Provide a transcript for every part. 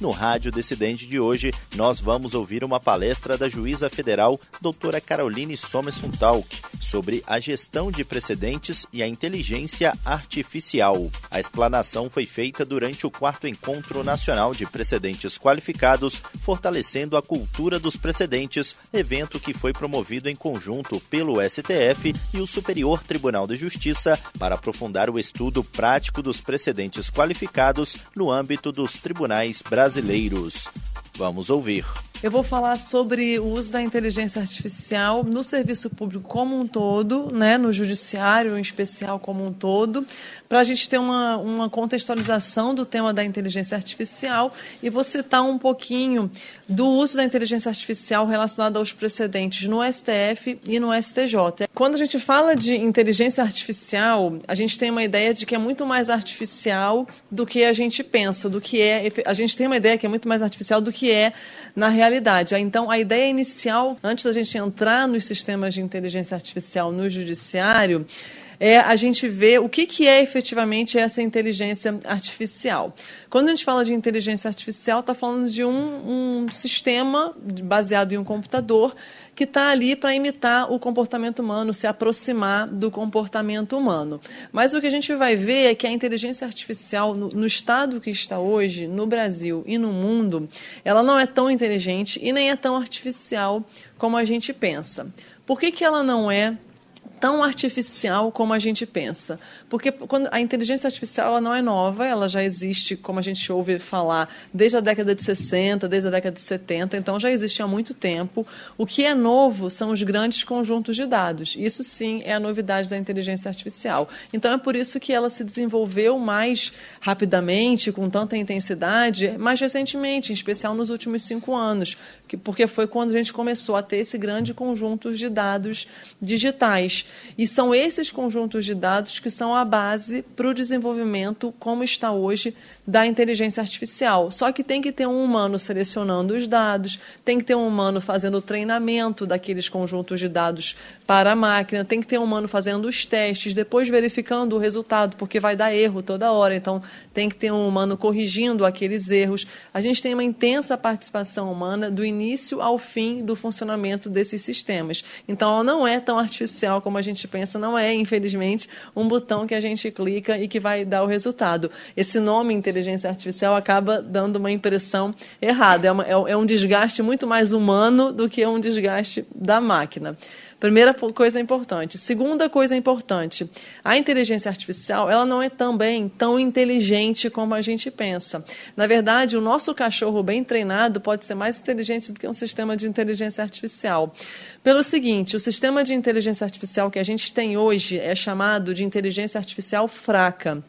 No Rádio Decidente de hoje, nós vamos ouvir uma palestra da juíza federal, doutora Caroline Somerson Talk, sobre a gestão de precedentes e a inteligência artificial. A explanação foi feita durante o quarto Encontro Nacional de Precedentes Qualificados, fortalecendo a cultura dos precedentes, evento que foi promovido em conjunto pelo STF e o Superior Tribunal de Justiça para aprofundar o estudo prático dos precedentes qualificados no âmbito dos tribunais brasileiros brasileiros. Vamos ouvir. Eu vou falar sobre o uso da inteligência artificial no serviço público como um todo, né, no judiciário em especial como um todo, para a gente ter uma, uma contextualização do tema da inteligência artificial e vou citar um pouquinho do uso da inteligência artificial relacionado aos precedentes no STF e no STJ. Quando a gente fala de inteligência artificial, a gente tem uma ideia de que é muito mais artificial do que a gente pensa, do que é. A gente tem uma ideia que é muito mais artificial do que é na realidade. Então, a ideia inicial, antes da gente entrar nos sistemas de inteligência artificial no judiciário, é a gente ver o que, que é efetivamente essa inteligência artificial. Quando a gente fala de inteligência artificial, está falando de um, um sistema baseado em um computador que está ali para imitar o comportamento humano, se aproximar do comportamento humano. Mas o que a gente vai ver é que a inteligência artificial, no, no, estado que está hoje, no Brasil e no mundo, ela não é tão inteligente e nem é tão artificial como a gente pensa. Por que, que ela não é tão artificial como a gente pensa. Porque quando a inteligência artificial ela não é nova, ela já existe, como a gente ouve falar, desde a década de 60, desde a década de 70, então já existe há muito tempo. O que é novo são os grandes conjuntos de dados. Isso sim é a novidade da inteligência artificial. Então é por isso que ela se desenvolveu mais rapidamente, com tanta intensidade, mais recentemente, em especial nos últimos cinco anos, porque foi quando a gente começou a ter esse grande conjunto de dados digitais. E são esses conjuntos de dados que são a base para o desenvolvimento, como está hoje, da inteligência artificial. Só que tem que ter um humano selecionando os dados, tem que ter um humano fazendo o treinamento daqueles conjuntos de dados para a máquina, tem que ter um humano fazendo os testes, depois verificando o resultado, porque vai dar erro toda hora. Então, tem que ter um humano corrigindo aqueles erros. A gente tem uma intensa participação humana do início ao fim do funcionamento desses sistemas. Então, ela não é tão artificial como a gente pensa, não é, infelizmente, um botão que a gente clica e que vai dar o resultado. Esse nome artificial acaba dando uma impressão errada. É, uma, é, é um desgaste muito mais humano do que um desgaste da máquina. Primeira coisa importante. Segunda coisa importante, a inteligência artificial ela não é também tão inteligente como a gente pensa. Na verdade, o nosso cachorro bem treinado pode ser mais inteligente do que um sistema de inteligência artificial. Pelo seguinte, o sistema de inteligência artificial que a gente tem hoje é chamado de inteligência artificial fraca.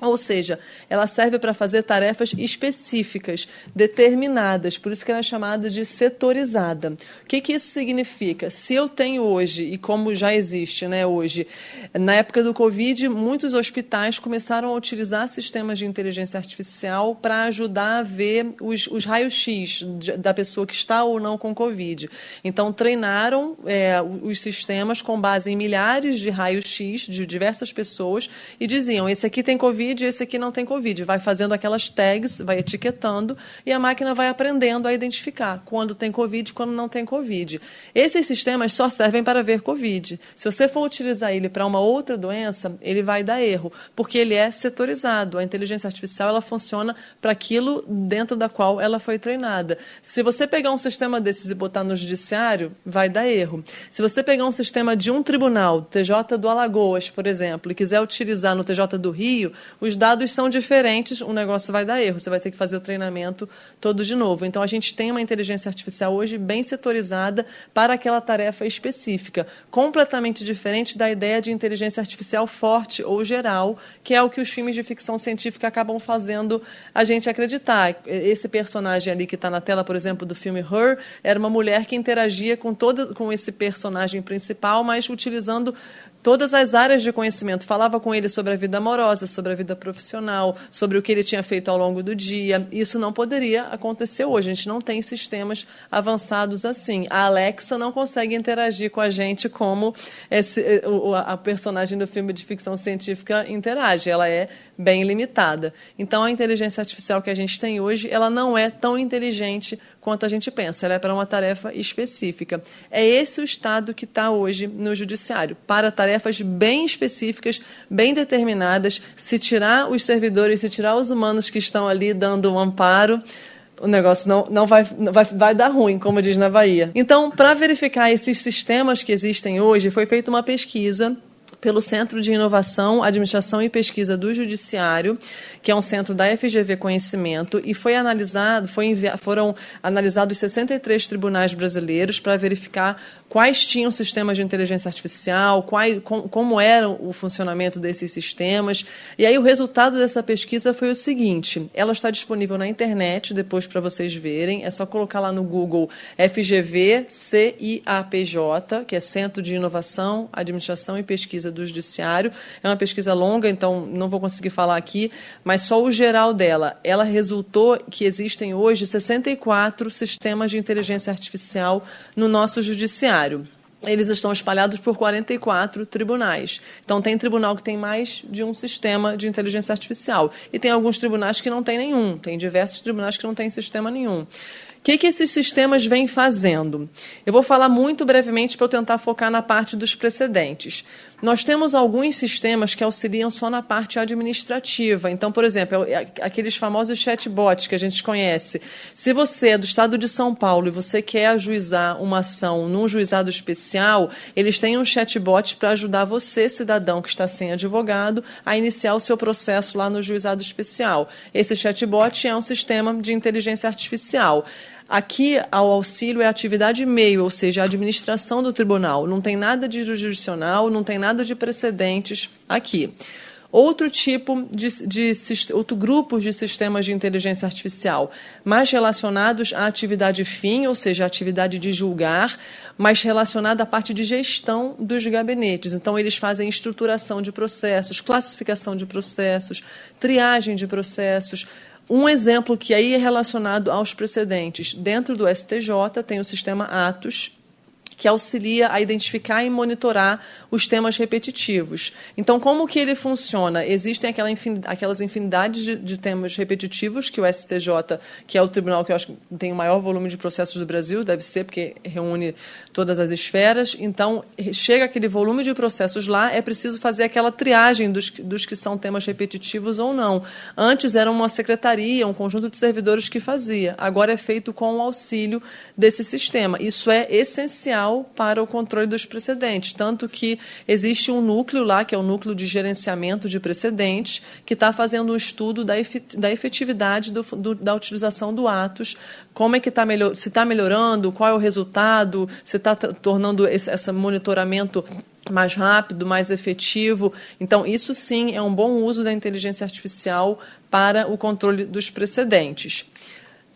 Ou seja, ela serve para fazer tarefas específicas, determinadas, por isso que ela é chamada de setorizada. O que, que isso significa? Se eu tenho hoje, e como já existe né, hoje, na época do Covid, muitos hospitais começaram a utilizar sistemas de inteligência artificial para ajudar a ver os, os raios-x da pessoa que está ou não com Covid. Então, treinaram é, os sistemas com base em milhares de raios-x de diversas pessoas e diziam: esse aqui tem Covid Covid, esse aqui não tem Covid. Vai fazendo aquelas tags, vai etiquetando e a máquina vai aprendendo a identificar quando tem Covid e quando não tem Covid. Esses sistemas só servem para ver Covid. Se você for utilizar ele para uma outra doença, ele vai dar erro, porque ele é setorizado. A inteligência artificial ela funciona para aquilo dentro da qual ela foi treinada. Se você pegar um sistema desses e botar no judiciário, vai dar erro. Se você pegar um sistema de um tribunal, TJ do Alagoas, por exemplo, e quiser utilizar no TJ do Rio, os dados são diferentes, o negócio vai dar erro. Você vai ter que fazer o treinamento todo de novo. Então, a gente tem uma inteligência artificial hoje bem setorizada para aquela tarefa específica, completamente diferente da ideia de inteligência artificial forte ou geral, que é o que os filmes de ficção científica acabam fazendo a gente acreditar. Esse personagem ali que está na tela, por exemplo, do filme Her, era uma mulher que interagia com todo com esse personagem principal, mas utilizando todas as áreas de conhecimento. Falava com ele sobre a vida amorosa, sobre a vida profissional, sobre o que ele tinha feito ao longo do dia. Isso não poderia acontecer hoje. A gente não tem sistemas avançados assim. A Alexa não consegue interagir com a gente como esse, a personagem do filme de ficção científica interage. Ela é bem limitada. Então, a inteligência artificial que a gente tem hoje, ela não é tão inteligente quanto a gente pensa. Ela é para uma tarefa específica. É esse o estado que está hoje no judiciário, para tarefas bem específicas, bem determinadas. Se tirar os servidores, se tirar os humanos que estão ali dando um amparo, o negócio não, não vai, vai, vai dar ruim, como diz na Bahia. Então, para verificar esses sistemas que existem hoje, foi feita uma pesquisa pelo Centro de Inovação, Administração e Pesquisa do Judiciário, que é um centro da FGV Conhecimento, e foi analisado, foi foram analisados 63 tribunais brasileiros para verificar quais tinham sistemas de inteligência artificial, qual, com, como era o funcionamento desses sistemas. E aí o resultado dessa pesquisa foi o seguinte: ela está disponível na internet depois para vocês verem. É só colocar lá no Google FGV CIAPJ, que é Centro de Inovação, Administração e Pesquisa do Judiciário. É uma pesquisa longa, então não vou conseguir falar aqui, mas só o geral dela. Ela resultou que existem hoje 64 sistemas de inteligência artificial no nosso judiciário eles estão espalhados por 44 tribunais. Então, tem tribunal que tem mais de um sistema de inteligência artificial. E tem alguns tribunais que não tem nenhum. Tem diversos tribunais que não têm sistema nenhum. O que, que esses sistemas vêm fazendo? Eu vou falar muito brevemente para eu tentar focar na parte dos precedentes. Nós temos alguns sistemas que auxiliam só na parte administrativa. Então, por exemplo, é aqueles famosos chatbots que a gente conhece. Se você é do estado de São Paulo e você quer ajuizar uma ação num juizado especial, eles têm um chatbot para ajudar você, cidadão que está sem advogado, a iniciar o seu processo lá no juizado especial. Esse chatbot é um sistema de inteligência artificial. Aqui, ao auxílio é atividade meio, ou seja, a administração do tribunal. Não tem nada de jurisdicional, não tem nada de precedentes aqui. Outro tipo de, de, outro grupo de sistemas de inteligência artificial, mais relacionados à atividade fim, ou seja, à atividade de julgar, mas relacionada à parte de gestão dos gabinetes. Então, eles fazem estruturação de processos, classificação de processos, triagem de processos, um exemplo que aí é relacionado aos precedentes. Dentro do STJ tem o sistema Atos, que auxilia a identificar e monitorar os temas repetitivos. Então, como que ele funciona? Existem aquela aquelas infinidades de, de, temas repetitivos que o STJ, que é o tribunal que eu acho que tem o maior volume de processos do Brasil, deve ser, porque reúne todas as esferas. Então, chega aquele volume de processos lá, é preciso fazer aquela triagem dos, dos que são temas repetitivos ou não. Antes era uma secretaria, um conjunto de servidores que fazia. Agora é feito com o auxílio desse sistema. Isso é essencial para o controle dos precedentes. Tanto que existe um núcleo lá, que é o núcleo de gerenciamento de precedentes, que está fazendo um estudo da efetividade do, do, da utilização do atos, como é que está melhor, se está melhorando, qual é o resultado, se está tornando esse, esse monitoramento mais rápido, mais efetivo. Então, isso sim é um bom uso da inteligência artificial para o controle dos precedentes.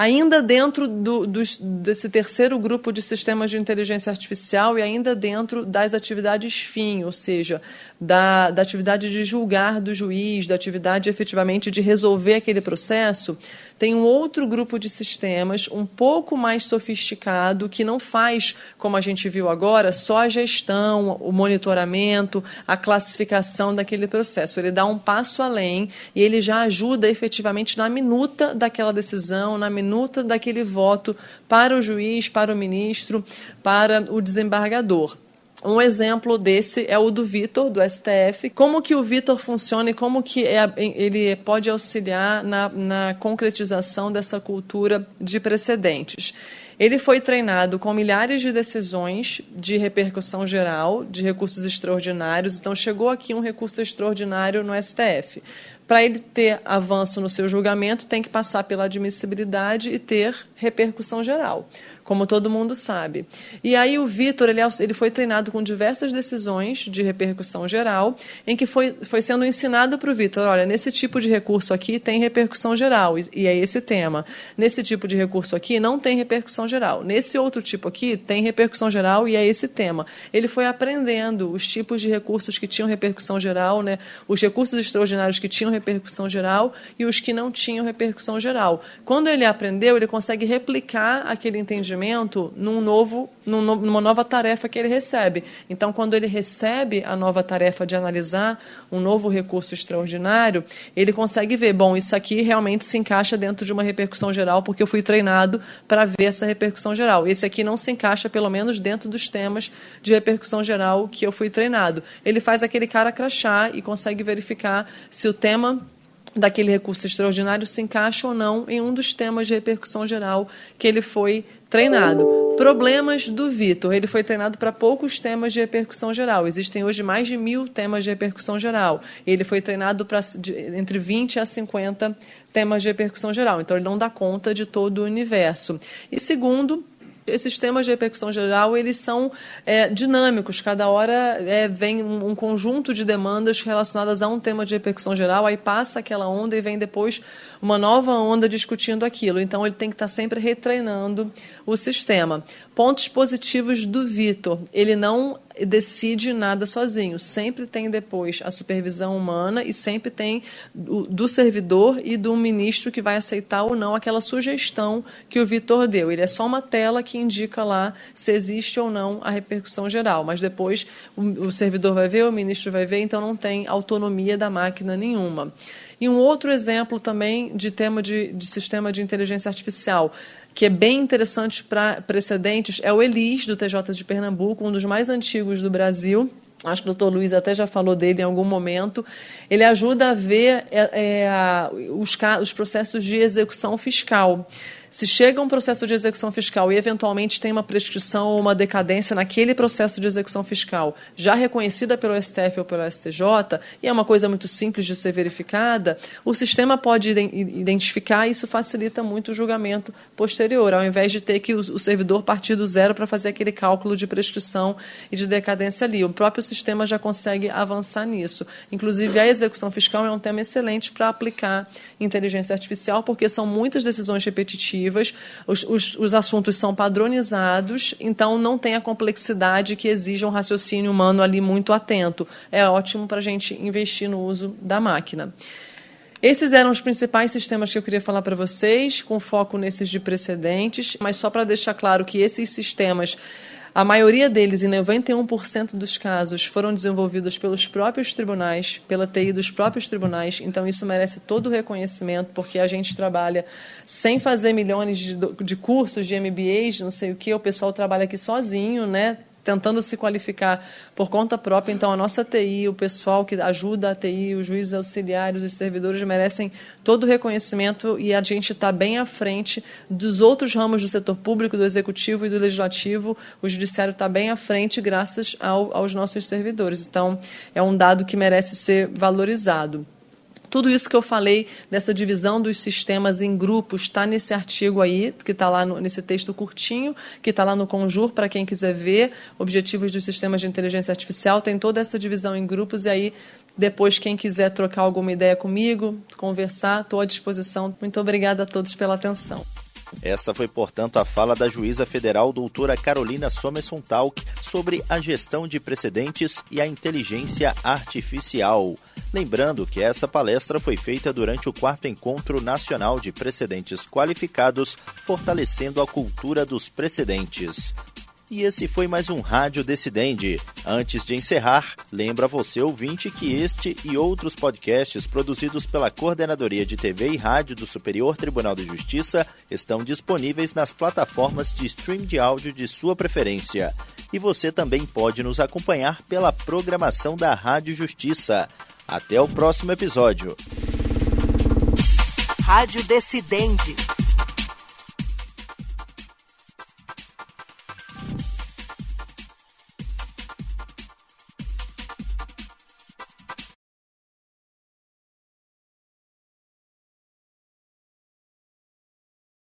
Ainda dentro do, desse terceiro grupo de sistemas de inteligência artificial e ainda dentro das atividades fim, ou seja, da, da atividade de julgar do juiz, da atividade efetivamente de resolver aquele processo, tem um outro grupo de sistemas um pouco mais sofisticado que não faz, como a gente viu agora, só a gestão, o monitoramento, a classificação daquele processo. Ele dá um passo além e ele já ajuda efetivamente na minuta daquela decisão, na minuta daquele voto para o juiz, para o ministro, para o desembargador. Um exemplo desse é o do Vitor, do STF. Como que o Vitor funciona e como que é, ele pode auxiliar na, na concretização dessa cultura de precedentes. Ele foi treinado com milhares de decisões de repercussão geral, de recursos extraordinários. Então, chegou aqui um recurso extraordinário no STF. Para ele ter avanço no seu julgamento, tem que passar pela admissibilidade e ter repercussão geral. Como todo mundo sabe. E aí o Vitor, ele, ele foi treinado com diversas decisões de repercussão geral, em que foi, foi sendo ensinado para o Vitor, olha, nesse tipo de recurso aqui tem repercussão geral, e, e é esse tema. Nesse tipo de recurso aqui não tem repercussão geral. Nesse outro tipo aqui tem repercussão geral e é esse tema. Ele foi aprendendo os tipos de recursos que tinham repercussão geral, né, os recursos extraordinários que tinham repercussão geral e os que não tinham repercussão geral. Quando ele aprendeu, ele consegue replicar aquele entendimento num novo, numa nova tarefa que ele recebe. Então, quando ele recebe a nova tarefa de analisar um novo recurso extraordinário, ele consegue ver, bom, isso aqui realmente se encaixa dentro de uma repercussão geral, porque eu fui treinado para ver essa repercussão geral. Esse aqui não se encaixa, pelo menos, dentro dos temas de repercussão geral que eu fui treinado. Ele faz aquele cara crachar e consegue verificar se o tema daquele recurso extraordinário se encaixa ou não em um dos temas de repercussão geral que ele foi treinado. Problemas do Vitor. Ele foi treinado para poucos temas de repercussão geral. Existem hoje mais de mil temas de repercussão geral. Ele foi treinado para entre 20 a 50 temas de repercussão geral. Então, ele não dá conta de todo o universo. E segundo, esses temas de repercussão geral eles são é, dinâmicos. Cada hora é, vem um, um, conjunto de demandas relacionadas a um tema de repercussão geral, aí passa aquela onda e vem depois uma nova onda discutindo aquilo. Então ele tem que estar sempre retreinando o sistema. Pontos positivos do Vitor: ele não decide nada sozinho. Sempre tem depois a supervisão humana e sempre tem do, do servidor e do ministro que vai aceitar ou não aquela sugestão que o Vitor deu. Ele é só uma tela que indica lá se existe ou não a repercussão geral, mas depois o, o servidor vai ver, o ministro vai ver, então não tem autonomia da máquina nenhuma. E um outro exemplo também de tema de, de sistema de inteligência artificial que é bem interessante para precedentes, é o ELIS, do TJ de Pernambuco, um dos mais antigos do Brasil. Acho que o doutor Luiz até já falou dele em algum momento. Ele ajuda a ver é, é, os, os processos de execução fiscal. Se chega um processo de execução fiscal e eventualmente tem uma prescrição ou uma decadência naquele processo de execução fiscal, já reconhecida pelo STF ou pelo STJ, e é uma coisa muito simples de ser verificada, o sistema pode identificar e isso facilita muito o julgamento posterior, ao invés de ter que o servidor partir do zero para fazer aquele cálculo de prescrição e de decadência ali. O próprio sistema já consegue avançar nisso. Inclusive, a execução fiscal é um tema excelente para aplicar inteligência artificial, porque são muitas decisões repetitivas os, os, os assuntos são padronizados, então não tem a complexidade que exige um raciocínio humano ali muito atento. É ótimo para a gente investir no uso da máquina. Esses eram os principais sistemas que eu queria falar para vocês, com foco nesses de precedentes, mas só para deixar claro que esses sistemas a maioria deles, em 91% dos casos, foram desenvolvidos pelos próprios tribunais, pela TI dos próprios tribunais, então isso merece todo o reconhecimento, porque a gente trabalha sem fazer milhões de, de cursos, de MBAs, não sei o que, o pessoal trabalha aqui sozinho, né? Tentando se qualificar por conta própria. Então, a nossa TI, o pessoal que ajuda a TI, os juízes auxiliares, os servidores merecem todo o reconhecimento e a gente está bem à frente dos outros ramos do setor público, do executivo e do legislativo. O judiciário está bem à frente graças ao, aos nossos servidores. Então, é um dado que merece ser valorizado. Tudo isso que eu falei dessa divisão dos sistemas em grupos está nesse artigo aí, que está lá no, nesse texto curtinho, que está lá no Conjur, para quem quiser ver. Objetivos dos sistemas de inteligência artificial, tem toda essa divisão em grupos, e aí depois, quem quiser trocar alguma ideia comigo, conversar, estou à disposição. Muito obrigada a todos pela atenção. Essa foi, portanto, a fala da juíza federal doutora Carolina Somerson Talk sobre a gestão de precedentes e a inteligência artificial. Lembrando que essa palestra foi feita durante o quarto Encontro Nacional de Precedentes Qualificados, fortalecendo a cultura dos precedentes. E esse foi mais um Rádio Decidente. Antes de encerrar, lembra você ouvinte que este e outros podcasts produzidos pela Coordenadoria de TV e Rádio do Superior Tribunal de Justiça estão disponíveis nas plataformas de stream de áudio de sua preferência. E você também pode nos acompanhar pela programação da Rádio Justiça. Até o próximo episódio. Rádio Decidente